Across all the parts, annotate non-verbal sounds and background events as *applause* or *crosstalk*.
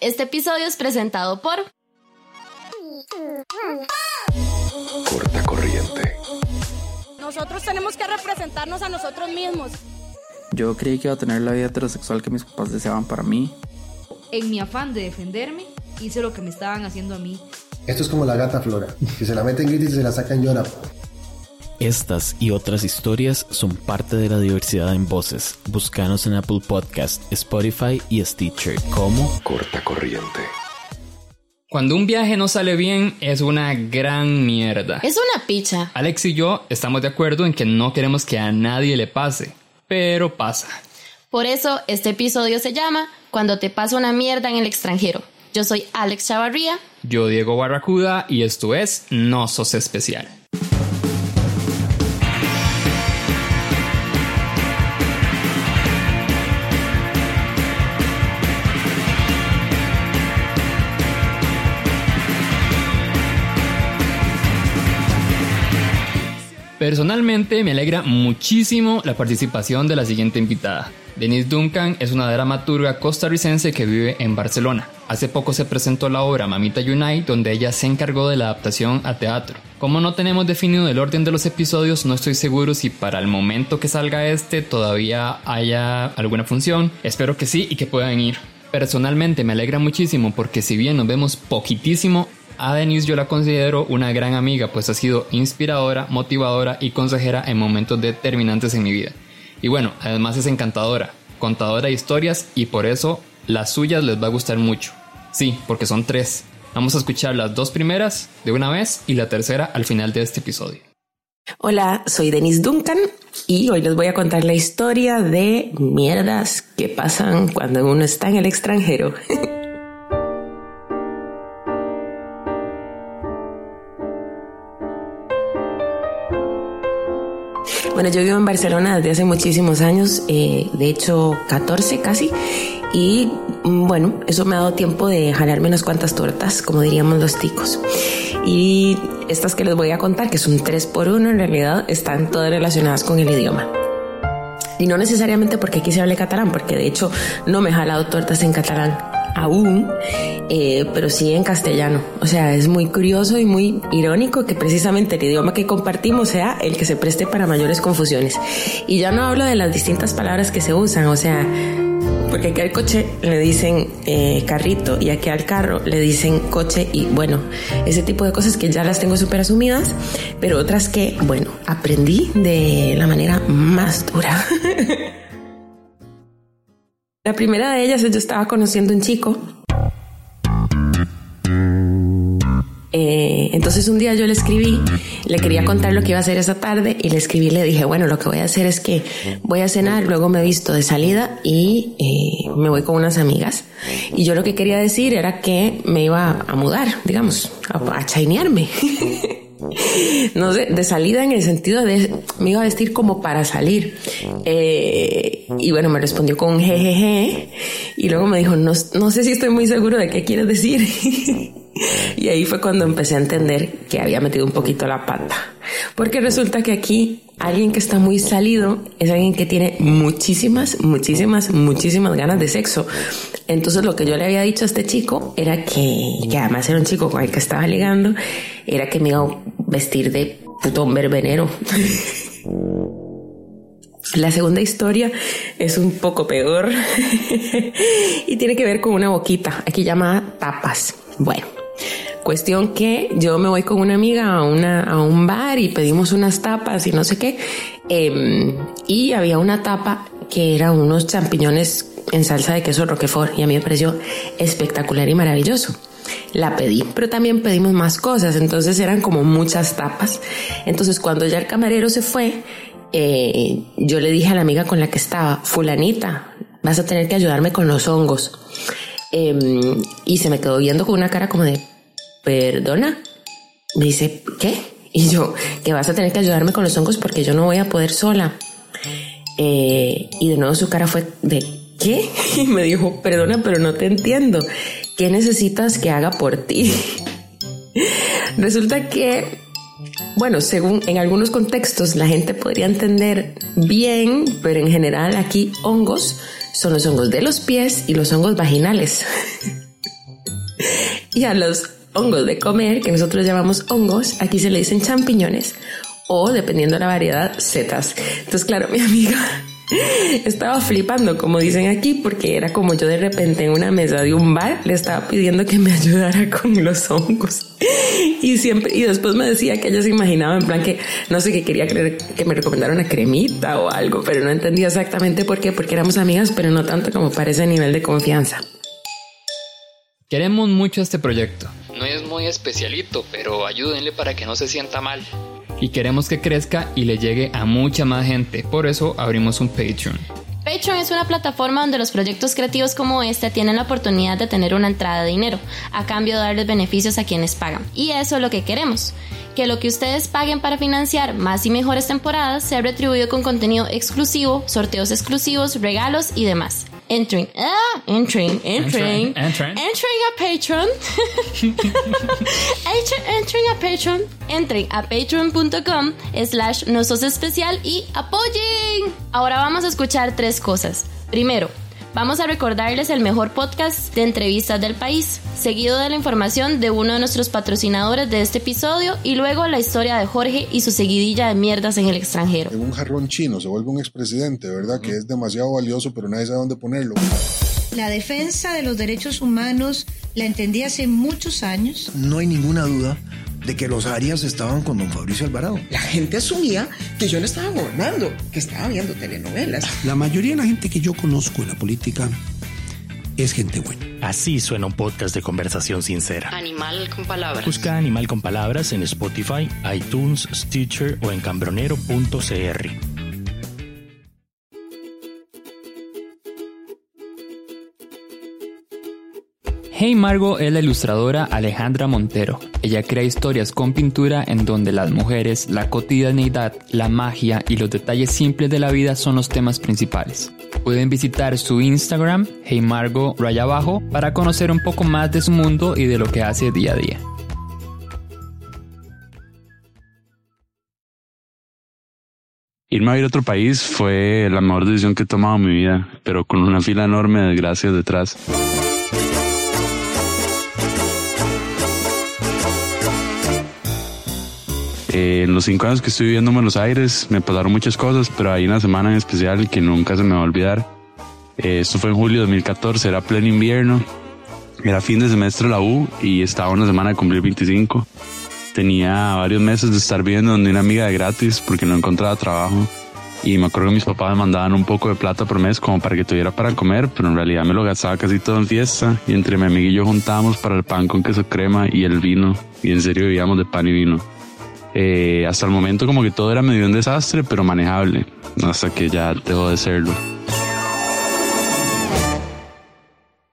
Este episodio es presentado por Corta corriente. Nosotros tenemos que representarnos a nosotros mismos. Yo creí que iba a tener la vida heterosexual que mis papás deseaban para mí. En mi afán de defenderme, hice lo que me estaban haciendo a mí. Esto es como la gata Flora, que se la meten grita y se la sacan llora. Estas y otras historias son parte de la diversidad en voces. Búscanos en Apple Podcast, Spotify y Stitcher como Corta corriente. Cuando un viaje no sale bien es una gran mierda. Es una picha. Alex y yo estamos de acuerdo en que no queremos que a nadie le pase, pero pasa. Por eso este episodio se llama Cuando te pasa una mierda en el extranjero. Yo soy Alex Chavarría. Yo Diego Barracuda y esto es No Sos Especial. Personalmente me alegra muchísimo la participación de la siguiente invitada. Denise Duncan es una dramaturga costarricense que vive en Barcelona. Hace poco se presentó la obra Mamita Unite donde ella se encargó de la adaptación a teatro. Como no tenemos definido el orden de los episodios, no estoy seguro si para el momento que salga este todavía haya alguna función. Espero que sí y que puedan ir. Personalmente me alegra muchísimo porque si bien nos vemos poquitísimo, a Denise yo la considero una gran amiga, pues ha sido inspiradora, motivadora y consejera en momentos determinantes en mi vida. Y bueno, además es encantadora, contadora de historias y por eso las suyas les va a gustar mucho. Sí, porque son tres. Vamos a escuchar las dos primeras de una vez y la tercera al final de este episodio. Hola, soy Denise Duncan y hoy les voy a contar la historia de mierdas que pasan cuando uno está en el extranjero. *laughs* yo vivo en Barcelona desde hace muchísimos años, eh, de hecho 14 casi, y mm, bueno, eso me ha dado tiempo de jalarme unas cuantas tortas, como diríamos los ticos. Y estas que les voy a contar, que son tres por uno, en realidad están todas relacionadas con el idioma. Y no necesariamente porque aquí se hable catalán, porque de hecho no me he jalado tortas en catalán aún, eh, pero sí en castellano. O sea, es muy curioso y muy irónico que precisamente el idioma que compartimos sea el que se preste para mayores confusiones. Y ya no hablo de las distintas palabras que se usan, o sea, porque aquí al coche le dicen eh, carrito y aquí al carro le dicen coche y bueno, ese tipo de cosas que ya las tengo súper asumidas, pero otras que, bueno, aprendí de la manera más dura. *laughs* La primera de ellas es yo estaba conociendo un chico. Eh, entonces un día yo le escribí, le quería contar lo que iba a hacer esa tarde y le escribí le dije, bueno, lo que voy a hacer es que voy a cenar, luego me visto de salida y eh, me voy con unas amigas. Y yo lo que quería decir era que me iba a mudar, digamos, a, a. *laughs* no sé, de salida en el sentido de me iba a vestir como para salir. Eh, y bueno, me respondió con jejeje y luego me dijo, no, no sé si estoy muy seguro de qué quieres decir. *laughs* y ahí fue cuando empecé a entender que había metido un poquito la pata. Porque resulta que aquí alguien que está muy salido es alguien que tiene muchísimas, muchísimas, muchísimas ganas de sexo. Entonces lo que yo le había dicho a este chico era que, que además era un chico con el que estaba ligando, era que me iba a vestir de putón verbenero. La segunda historia es un poco peor *laughs* y tiene que ver con una boquita, aquí llamada tapas. Bueno, cuestión que yo me voy con una amiga a, una, a un bar y pedimos unas tapas y no sé qué. Eh, y había una tapa que era unos champiñones en salsa de queso roquefort y a mí me pareció espectacular y maravilloso. La pedí, pero también pedimos más cosas, entonces eran como muchas tapas. Entonces cuando ya el camarero se fue, eh, yo le dije a la amiga con la que estaba, fulanita, vas a tener que ayudarme con los hongos. Eh, y se me quedó viendo con una cara como de, perdona. Me dice, ¿qué? Y yo, que vas a tener que ayudarme con los hongos porque yo no voy a poder sola. Eh, y de nuevo su cara fue de, ¿qué? *laughs* Y me dijo, perdona, pero no te entiendo. ¿Qué necesitas que haga por ti? *laughs* Resulta que bueno, según en algunos contextos la gente podría entender bien, pero en general aquí hongos son los hongos de los pies y los hongos vaginales. *laughs* Y a los hongos de comer, que nosotros llamamos hongos, aquí se le dicen champiñones o, dependiendo de la variedad, setas. Entonces, claro, mi amiga estaba flipando, como dicen aquí, porque era como yo de repente en una mesa de un bar le estaba pidiendo que me *laughs* ayudara con los hongos. Y siempre, y después me decía que ella se imaginaba en plan que no sé qué quería que, que me recomendara una cremita o algo, pero no entendía exactamente por qué, porque éramos amigas, pero no tanto como para ese nivel de confianza. Queremos mucho este proyecto. No es muy especialito, pero ayúdenle para que no se sienta mal. Y queremos que crezca y le llegue a mucha más gente. Por eso abrimos un Patreon. Patreon es una plataforma donde los proyectos creativos como este tienen la oportunidad de tener una entrada de dinero, a cambio de darles beneficios a quienes pagan. Y eso es lo que queremos, que lo que ustedes paguen para financiar más y mejores temporadas sea retribuido con contenido exclusivo, sorteos exclusivos, regalos y demás. Entering, ah, entering, entering, Entering, entering. entering a Patreon. *laughs* Enter- entering a Patreon. Entren a patreon.com slash no sos especial y apoyen. Ahora vamos a escuchar tres cosas. Primero, vamos a recordarles el mejor podcast de entrevistas del país, seguido de la información de uno de nuestros patrocinadores de este episodio y luego la historia de Jorge y su seguidilla de mierdas en el extranjero. En un jarrón chino se vuelve un expresidente, ¿verdad? Que es demasiado valioso, pero nadie sabe dónde ponerlo. La defensa de los derechos humanos la entendí hace muchos años. No hay ninguna duda de que los Arias estaban con don Fabricio Alvarado. La gente asumía que yo no estaba gobernando, que estaba viendo telenovelas. La mayoría de la gente que yo conozco en la política es gente buena. Así suena un podcast de conversación sincera. Animal con palabras. Busca Animal con Palabras en Spotify, iTunes, Stitcher o en cambronero.cr. Hey Margo es la ilustradora Alejandra Montero. Ella crea historias con pintura en donde las mujeres, la cotidianidad, la magia y los detalles simples de la vida son los temas principales. Pueden visitar su Instagram, Hey Margo raya abajo, para conocer un poco más de su mundo y de lo que hace día a día. Irme a ir a otro país fue la mejor decisión que he tomado en mi vida, pero con una fila enorme de desgracias detrás. Eh, en los cinco años que estoy viviendo en Buenos Aires me pasaron muchas cosas, pero hay una semana en especial que nunca se me va a olvidar. Eh, esto fue en julio de 2014, era pleno invierno, era fin de semestre de la U y estaba una semana de cumplir 25. Tenía varios meses de estar viviendo donde una amiga de gratis porque no encontraba trabajo. Y me acuerdo que mis papás me mandaban un poco de plata por mes como para que tuviera para comer, pero en realidad me lo gastaba casi todo en fiesta. Y entre mi amiga y yo juntábamos para el pan con queso crema y el vino. Y en serio vivíamos de pan y vino. Eh, hasta el momento como que todo era medio un desastre, pero manejable. Hasta que ya dejó de serlo.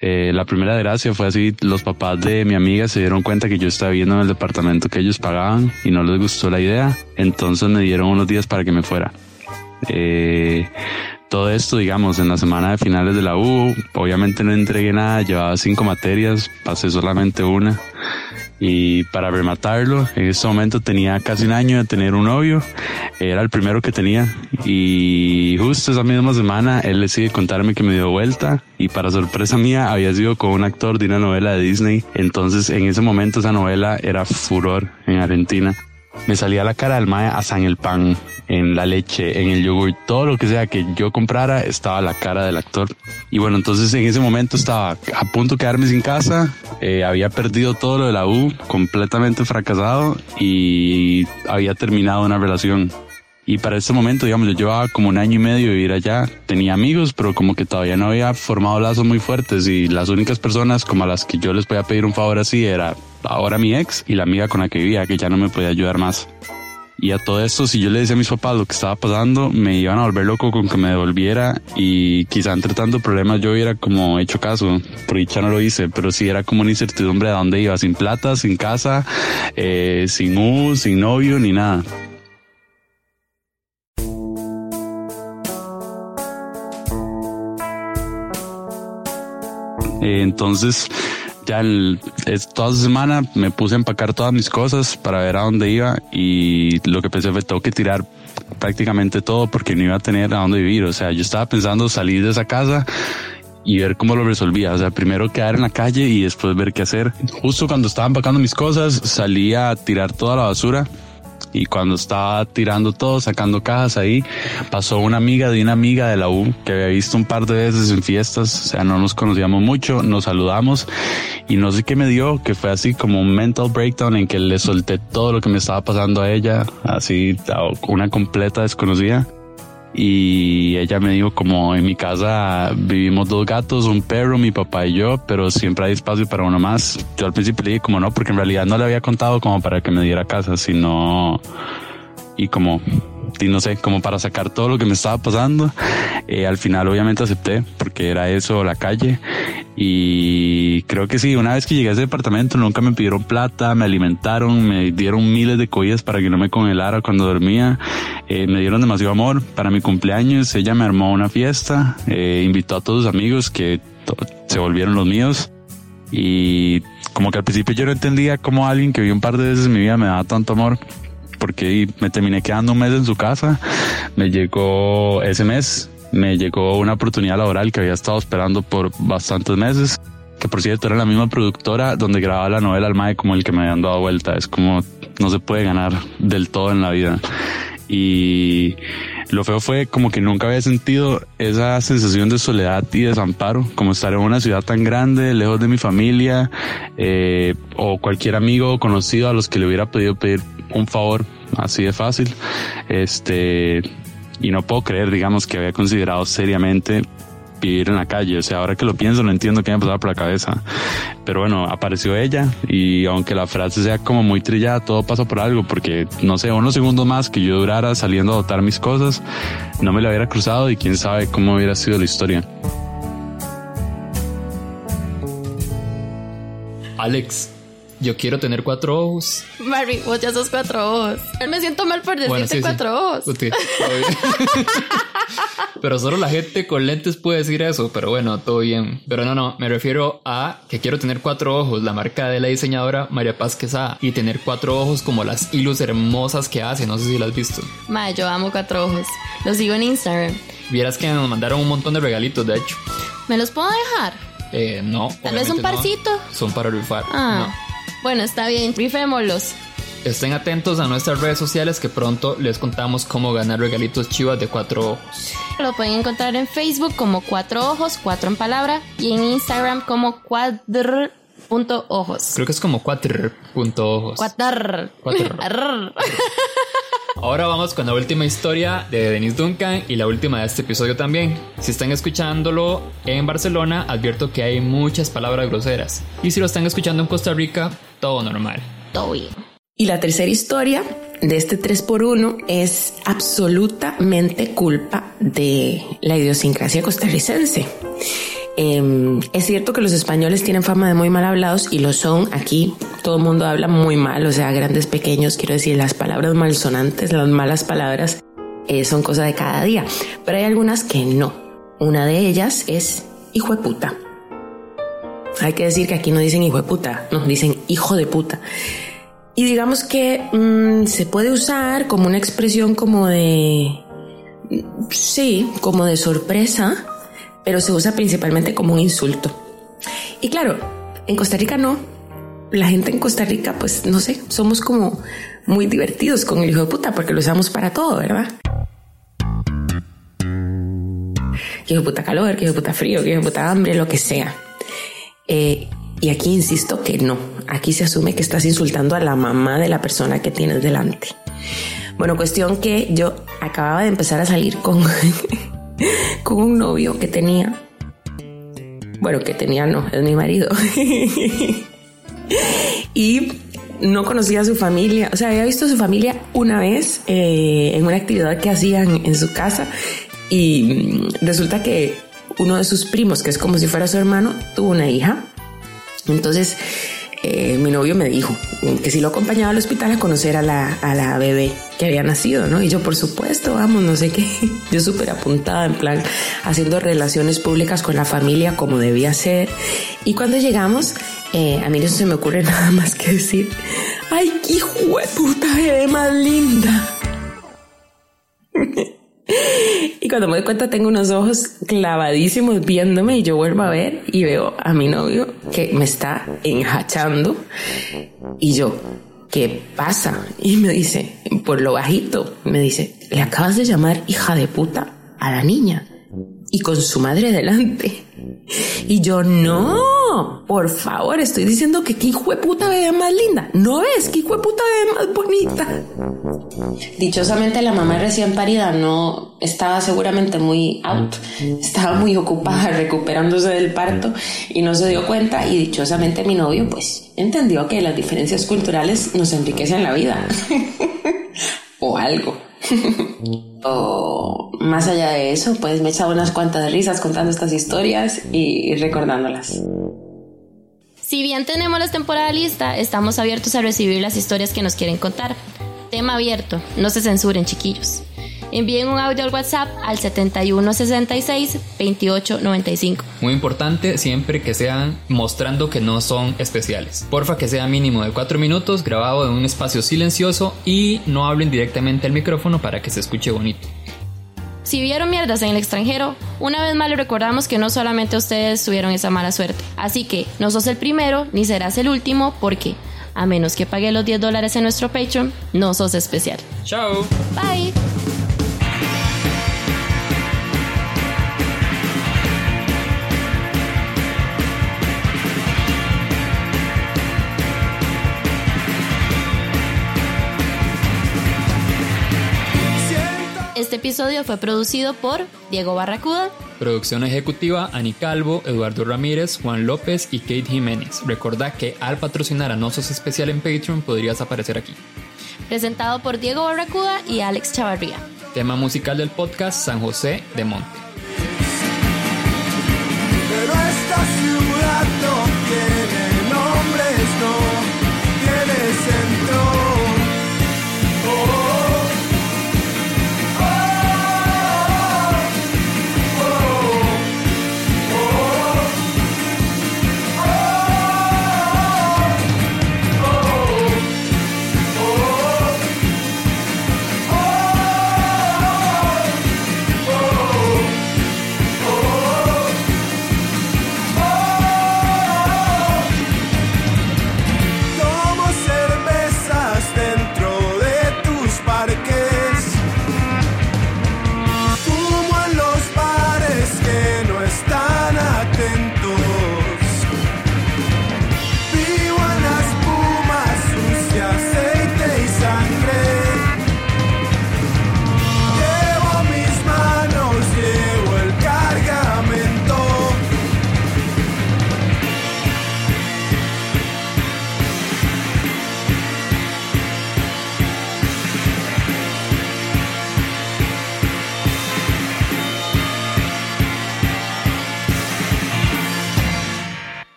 Eh, la primera desgracia fue así, los papás de mi amiga se dieron cuenta que yo estaba viviendo en el departamento que ellos pagaban y no les gustó la idea, entonces me dieron unos días para que me fuera. Eh, todo esto, digamos, en la semana de finales de la U, obviamente no entregué nada, llevaba cinco materias, pasé solamente una. Y para rematarlo, en ese momento tenía casi un año de tener un novio, era el primero que tenía. Y justo esa misma semana él decide contarme que me dio vuelta y para sorpresa mía había sido con un actor de una novela de Disney. Entonces en ese momento esa novela era furor en Argentina. Me salía la cara del mae hasta en el pan, en la leche, en el yogur, todo lo que sea que yo comprara estaba la cara del actor. Y bueno, entonces en ese momento estaba a punto de quedarme sin casa, eh, había perdido todo lo de la U, completamente fracasado y había terminado una relación. Y para ese momento, digamos, yo llevaba como un año y medio de vivir allá. Tenía amigos, pero como que todavía no había formado lazos muy fuertes y las únicas personas como a las que yo les podía pedir un favor así era ahora mi ex y la amiga con la que vivía, que ya no me podía ayudar más. Y a todo esto, si yo le decía a mis papás lo que estaba pasando, me iban a volver loco con que me devolviera y quizá entre tanto problemas yo hubiera como hecho caso. Por dicha no lo hice, pero sí era como una incertidumbre de dónde iba, sin plata, sin casa, eh, sin U, sin novio, ni nada. Eh, entonces, ya el, es, toda semana me puse a empacar todas mis cosas para ver a dónde iba y lo que pensé fue tengo que tirar prácticamente todo porque no iba a tener a dónde vivir. O sea, yo estaba pensando salir de esa casa y ver cómo lo resolvía. O sea, primero quedar en la calle y después ver qué hacer. Justo cuando estaba empacando mis cosas, salí a tirar toda la basura y cuando estaba tirando todo, sacando cajas ahí, pasó una amiga de una amiga de la U que había visto un par de veces en fiestas, o sea, no nos conocíamos mucho, nos saludamos. Y no sé qué me dio, que fue así como un mental breakdown en que le solté todo lo que me estaba pasando a ella, así una completa desconocida y ella me dijo como en mi casa vivimos dos gatos, un perro, mi papá y yo, pero siempre hay espacio para uno más. Yo al principio le dije como no, porque en realidad no le había contado como para que me diera casa, sino y como y no sé, como para sacar todo lo que me estaba pasando. Eh, al final obviamente acepté porque era eso, la calle. Y creo que sí, una vez que llegué a ese departamento nunca me pidieron plata, me alimentaron, me dieron miles de cobijas para que no me congelara cuando dormía. Eh, me dieron demasiado amor. Para mi cumpleaños ella me armó una fiesta, eh, invitó a todos sus amigos que se volvieron los míos. Y como que al principio yo no entendía cómo alguien que vi un par de veces en mi vida me daba tanto amor porque me terminé quedando un mes en su casa. Me llegó ese mes, me llegó una oportunidad laboral que había estado esperando por bastantes meses. Que por cierto era la misma productora donde grababa la novela Almae como el que me habían dado vuelta. Es como no se puede ganar del todo en la vida. Y lo feo fue como que nunca había sentido esa sensación de soledad y desamparo, como estar en una ciudad tan grande, lejos de mi familia, eh, o cualquier amigo conocido a los que le hubiera podido pedir un favor así de fácil. Este, y no puedo creer, digamos, que había considerado seriamente vivir en la calle. O sea, ahora que lo pienso, no entiendo qué me pasaba por la cabeza. Pero bueno, apareció ella y aunque la frase sea como muy trillada, todo pasa por algo, porque no sé, unos segundos más que yo durara saliendo a botar mis cosas, no me la hubiera cruzado y quién sabe cómo hubiera sido la historia. Alex, yo quiero tener cuatro ojos. Mary, vos ya sos cuatro ojos. Me siento mal por decirte Bueno, sí, sí. cuatro ojos. Ok, todo bien. *laughs* pero solo la gente con lentes puede decir eso, pero bueno, todo bien. Pero no, no, me refiero a que quiero tener cuatro ojos, la marca de la diseñadora María Paz Quesada, y tener cuatro ojos como las ilus hermosas que hace, no sé si las has visto. Ma, yo amo cuatro ojos. Los sigo en Instagram. Vieras que nos mandaron un montón de regalitos, de hecho. ¿Me los puedo dejar? Eh, no. Tal vez un no. parcito. Son para rifar. Ah. Bueno, está bien. Rifémoslos. Estén atentos a nuestras redes sociales que pronto les contamos cómo ganar regalitos chivas de cuatro ojos. Lo pueden encontrar en Facebook como cuatro ojos, cuatro en palabra, y en Instagram como cuadr.ojos. Creo que es como cuatro punto ojos. Cuatr. Cuatro. *laughs* Arr. *laughs* Ahora vamos con la última historia de Denise Duncan y la última de este episodio también. Si están escuchándolo en Barcelona, advierto que hay muchas palabras groseras. Y si lo están escuchando en Costa Rica, todo normal. Todo bien. Y la tercera historia de este 3x1 es absolutamente culpa de la idiosincrasia costarricense. Eh, es cierto que los españoles tienen fama de muy mal hablados y lo son aquí. Todo el mundo habla muy mal, o sea, grandes, pequeños, quiero decir, las palabras malsonantes, las malas palabras eh, son cosa de cada día. Pero hay algunas que no. Una de ellas es hijo de puta. Hay que decir que aquí no dicen hijo de puta, no, dicen hijo de puta. Y digamos que mmm, se puede usar como una expresión como de... Sí, como de sorpresa, pero se usa principalmente como un insulto. Y claro, en Costa Rica no. La gente en Costa Rica, pues no sé, somos como muy divertidos con el hijo de puta porque lo usamos para todo, ¿verdad? Que hijo de puta calor, que hijo de puta frío, que hijo de puta hambre, lo que sea. Eh, y aquí insisto que no. Aquí se asume que estás insultando a la mamá de la persona que tienes delante. Bueno, cuestión que yo acababa de empezar a salir con, *laughs* con un novio que tenía. Bueno, que tenía no, es mi marido. *laughs* y no conocía a su familia. O sea, había visto a su familia una vez eh, en una actividad que hacían en su casa. Y resulta que uno de sus primos, que es como si fuera su hermano, tuvo una hija. Entonces, eh, mi novio me dijo que si lo acompañaba al hospital a conocer a la, a la bebé que había nacido, ¿no? Y yo, por supuesto, vamos, no sé qué. *laughs* Yo súper apuntada, en plan, haciendo relaciones públicas con la familia como debía ser. Y cuando llegamos, eh, a mí no se me ocurre *laughs* nada más que decir, ¡ay, qué hijo de puta bebé más linda! Y cuando me doy cuenta tengo unos ojos clavadísimos viéndome y yo vuelvo a ver y veo a mi novio que me está enjachando. Y yo, ¿qué pasa? Y me dice, por lo bajito, me dice, le acabas de llamar hija de puta a la niña y con su madre delante. Y yo, no, por favor, estoy diciendo que qué hijo de puta ve más linda. ¿No ves qué hijo de puta ve más bonita? Dichosamente la mamá recién parida no estaba seguramente muy out, estaba muy ocupada *laughs* recuperándose del parto y no se dio cuenta y dichosamente mi novio pues entendió que las diferencias culturales nos enriquecen la vida. *laughs* o algo. *laughs* o más allá de eso, pues me he unas cuantas risas contando estas historias y recordándolas. Si bien tenemos la temporada lista, estamos abiertos a recibir las historias que nos quieren contar. Tema abierto, no se censuren chiquillos. Envíen un audio al WhatsApp al 7166-2895. Muy importante siempre que sean mostrando que no son especiales. Porfa que sea mínimo de 4 minutos grabado en un espacio silencioso y no hablen directamente al micrófono para que se escuche bonito. Si vieron mierdas en el extranjero, una vez más les recordamos que no solamente ustedes tuvieron esa mala suerte. Así que no sos el primero ni serás el último porque, a menos que pague los 10 dólares en nuestro Patreon, no sos especial. Chao. Bye. Este episodio fue producido por Diego Barracuda. Producción ejecutiva Ani Calvo, Eduardo Ramírez, Juan López y Kate Jiménez. Recordá que al patrocinar a Nosos Especial en Patreon podrías aparecer aquí. Presentado por Diego Barracuda y Alex Chavarría. Tema musical del podcast San José de Monte. Pero esta ciudad no tiene nombres, no tiene centro.